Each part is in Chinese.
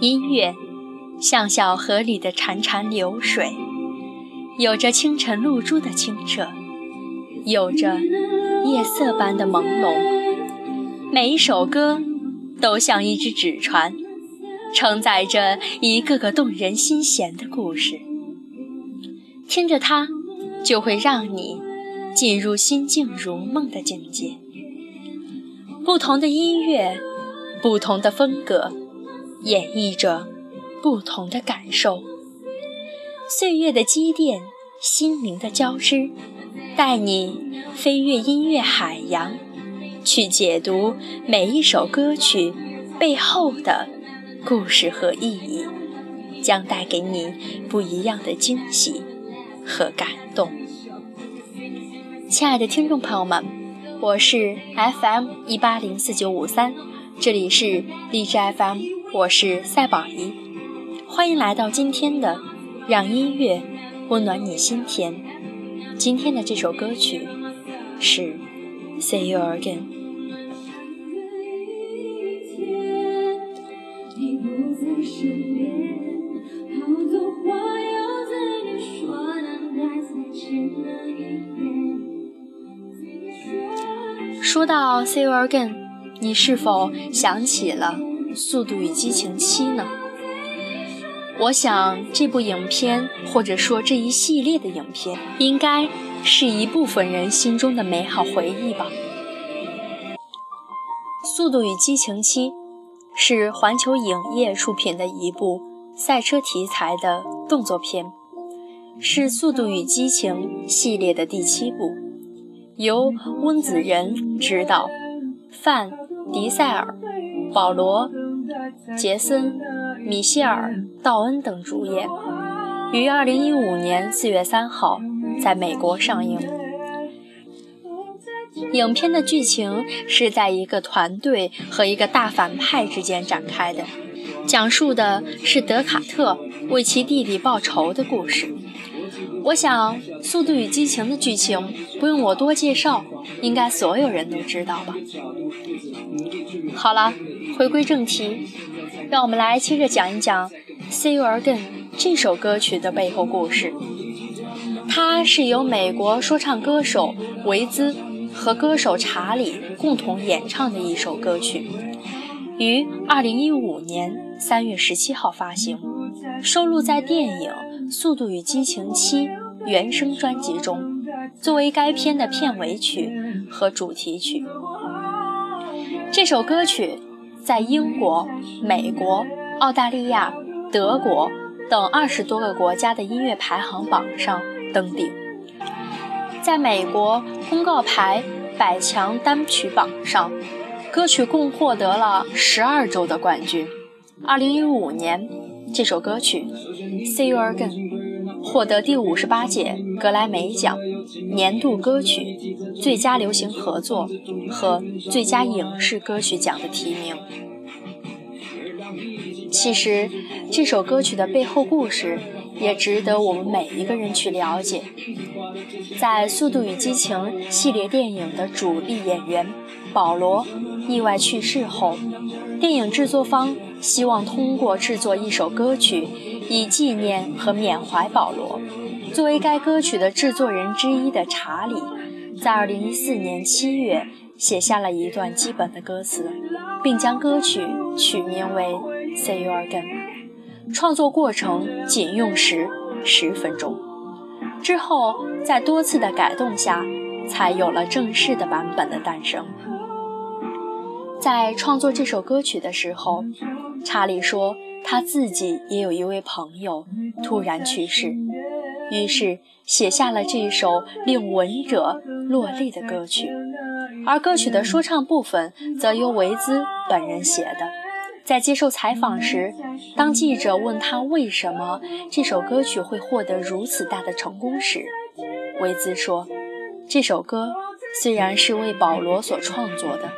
音乐像小河里的潺潺流水，有着清晨露珠的清澈，有着夜色般的朦胧。每一首歌都像一只纸船，承载着一个个动人心弦的故事。听着它，就会让你进入心静如梦的境界。不同的音乐，不同的风格，演绎着不同的感受。岁月的积淀，心灵的交织，带你飞越音乐海洋，去解读每一首歌曲背后的故事和意义，将带给你不一样的惊喜和感动。亲爱的听众朋友们。我是 FM 一八零四九五三，这里是荔枝 FM，我是赛宝仪，欢迎来到今天的让音乐温暖你心田。今天的这首歌曲是《See You Again》。说到《See You Again》，你是否想起了《速度与激情七》呢？我想这部影片，或者说这一系列的影片，应该是一部分人心中的美好回忆吧。《速度与激情七》是环球影业出品的一部赛车题材的动作片，是《速度与激情》系列的第七部。由温子仁执导，范·迪塞尔、保罗·杰森、米歇尔·道恩等主演，于二零一五年四月三号在美国上映。影片的剧情是在一个团队和一个大反派之间展开的，讲述的是德卡特为其弟弟报仇的故事。我想，《速度与激情》的剧情不用我多介绍，应该所有人都知道吧。好了，回归正题，让我们来接着讲一讲《See You Again》这首歌曲的背后故事。它是由美国说唱歌手维兹和歌手查理共同演唱的一首歌曲，于2015年3月17号发行，收录在电影。《速度与激情七》原声专辑中，作为该片的片尾曲和主题曲。这首歌曲在英国、美国、澳大利亚、德国等二十多个国家的音乐排行榜上登顶。在美国公告牌百强单曲榜上，歌曲共获得了十二周的冠军。二零一五年。这首歌曲《See You Again》获得第五十八届格莱美奖年度歌曲、最佳流行合作和最佳影视歌曲奖的提名。其实，这首歌曲的背后故事也值得我们每一个人去了解。在《速度与激情》系列电影的主力演员保罗意外去世后，电影制作方。希望通过制作一首歌曲，以纪念和缅怀保罗。作为该歌曲的制作人之一的查理，在2014年7月写下了一段基本的歌词，并将歌曲取名为《Say You Again》。创作过程仅用时十分钟，之后在多次的改动下，才有了正式的版本的诞生。在创作这首歌曲的时候。查理说，他自己也有一位朋友突然去世，于是写下了这首令闻者落泪的歌曲。而歌曲的说唱部分则由维兹本人写的。在接受采访时，当记者问他为什么这首歌曲会获得如此大的成功时，维兹说：“这首歌虽然是为保罗所创作的。”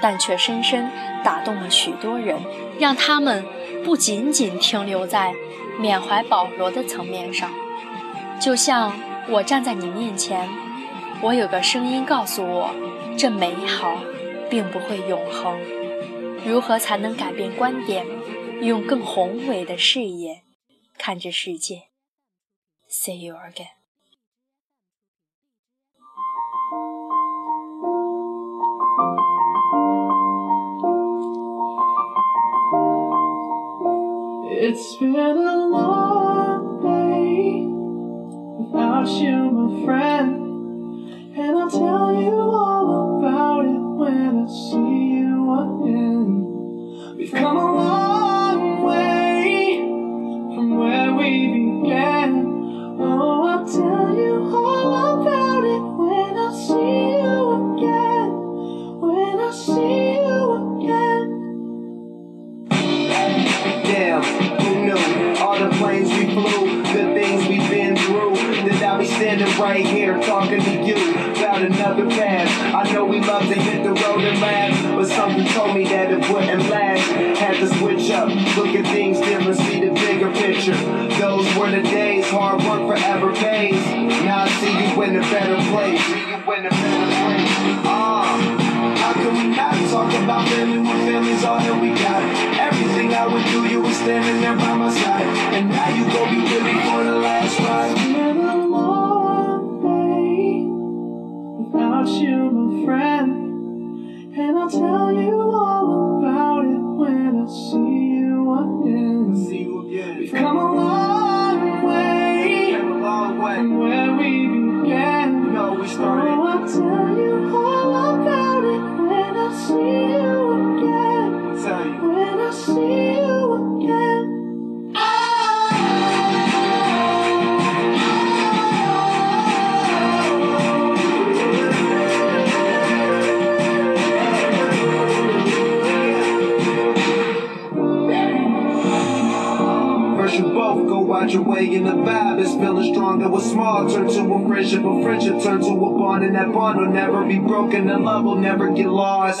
但却深深打动了许多人，让他们不仅仅停留在缅怀保罗的层面上。就像我站在你面前，我有个声音告诉我，这美好并不会永恒。如何才能改变观点用更宏伟的视野看这世界？See you again. Damn, who knew? All the planes we flew, the things we've been through. That I'll be right here talking to you about another path. I know we love to hit the road and laugh, but something told me that it wouldn't last. Had to switch up, look at things different, see the bigger picture. Those were the days, hard work forever pays. Now I see you in a better place. See you in a better place. Talk about family when family's all that we got? Everything I would do, you were standing there by my side. And now you gon' be with me for the last ride. A long day without you, my friend. And I'll tell you all about it when I see your way and the vibe is feeling strong. That was small, turn to a friendship, a friendship turn to a bond, and that bond will never be broken, and love will never get lost.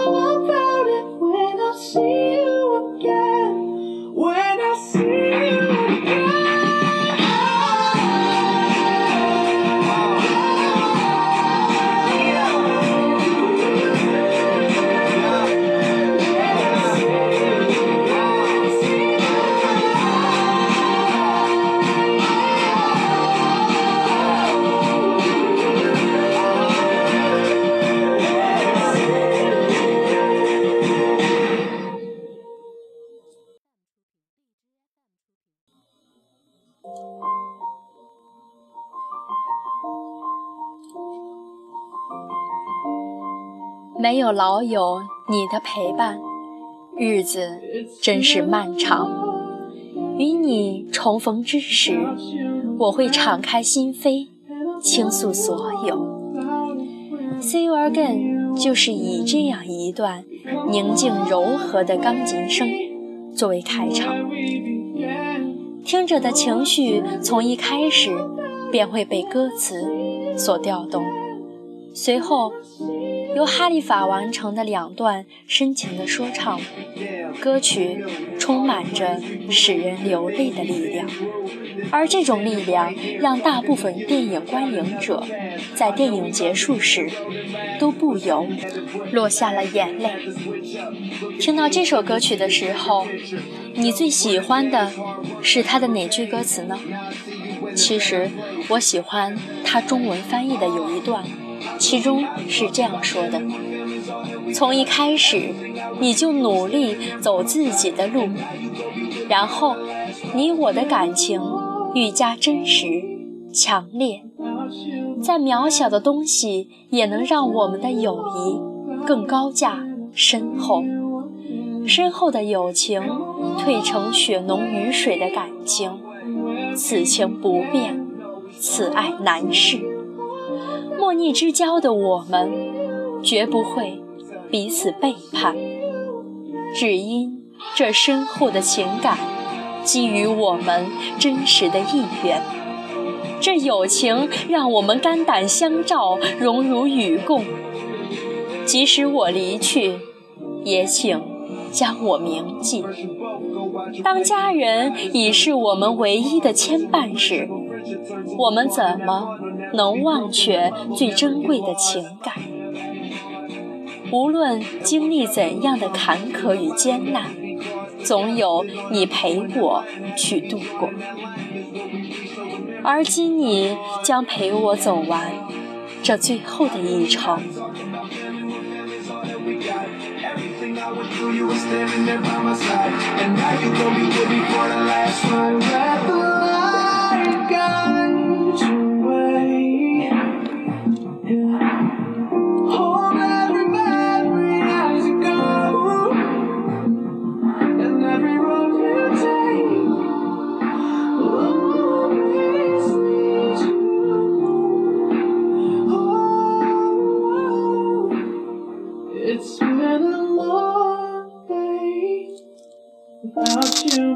有老友你的陪伴，日子真是漫长。与你重逢之时，我会敞开心扉，倾诉所有。See you again，就是以这样一段宁静柔和的钢琴声作为开场，听着的情绪从一开始便会被歌词所调动，随后由哈利法完成的两段深情的说唱，歌曲充满着使人流泪的力量，而这种力量让大部分电影观影者在电影结束时都不由落下了眼泪。听到这首歌曲的时候，你最喜欢的是它的哪句歌词呢？其实我喜欢它中文翻译的有一段。其中是这样说的：从一开始，你就努力走自己的路，然后你我的感情愈加真实、强烈，再渺小的东西也能让我们的友谊更高价、深厚。深厚的友情褪成血浓于水的感情，此情不变，此爱难释。莫逆之交的我们，绝不会彼此背叛，只因这深厚的情感基于我们真实的意愿。这友情让我们肝胆相照，荣辱与共。即使我离去，也请。将我铭记。当家人已是我们唯一的牵绊时，我们怎么能忘却最珍贵的情感？无论经历怎样的坎坷与艰难，总有你陪我去度过。而今你将陪我走完这最后的一程。Without you,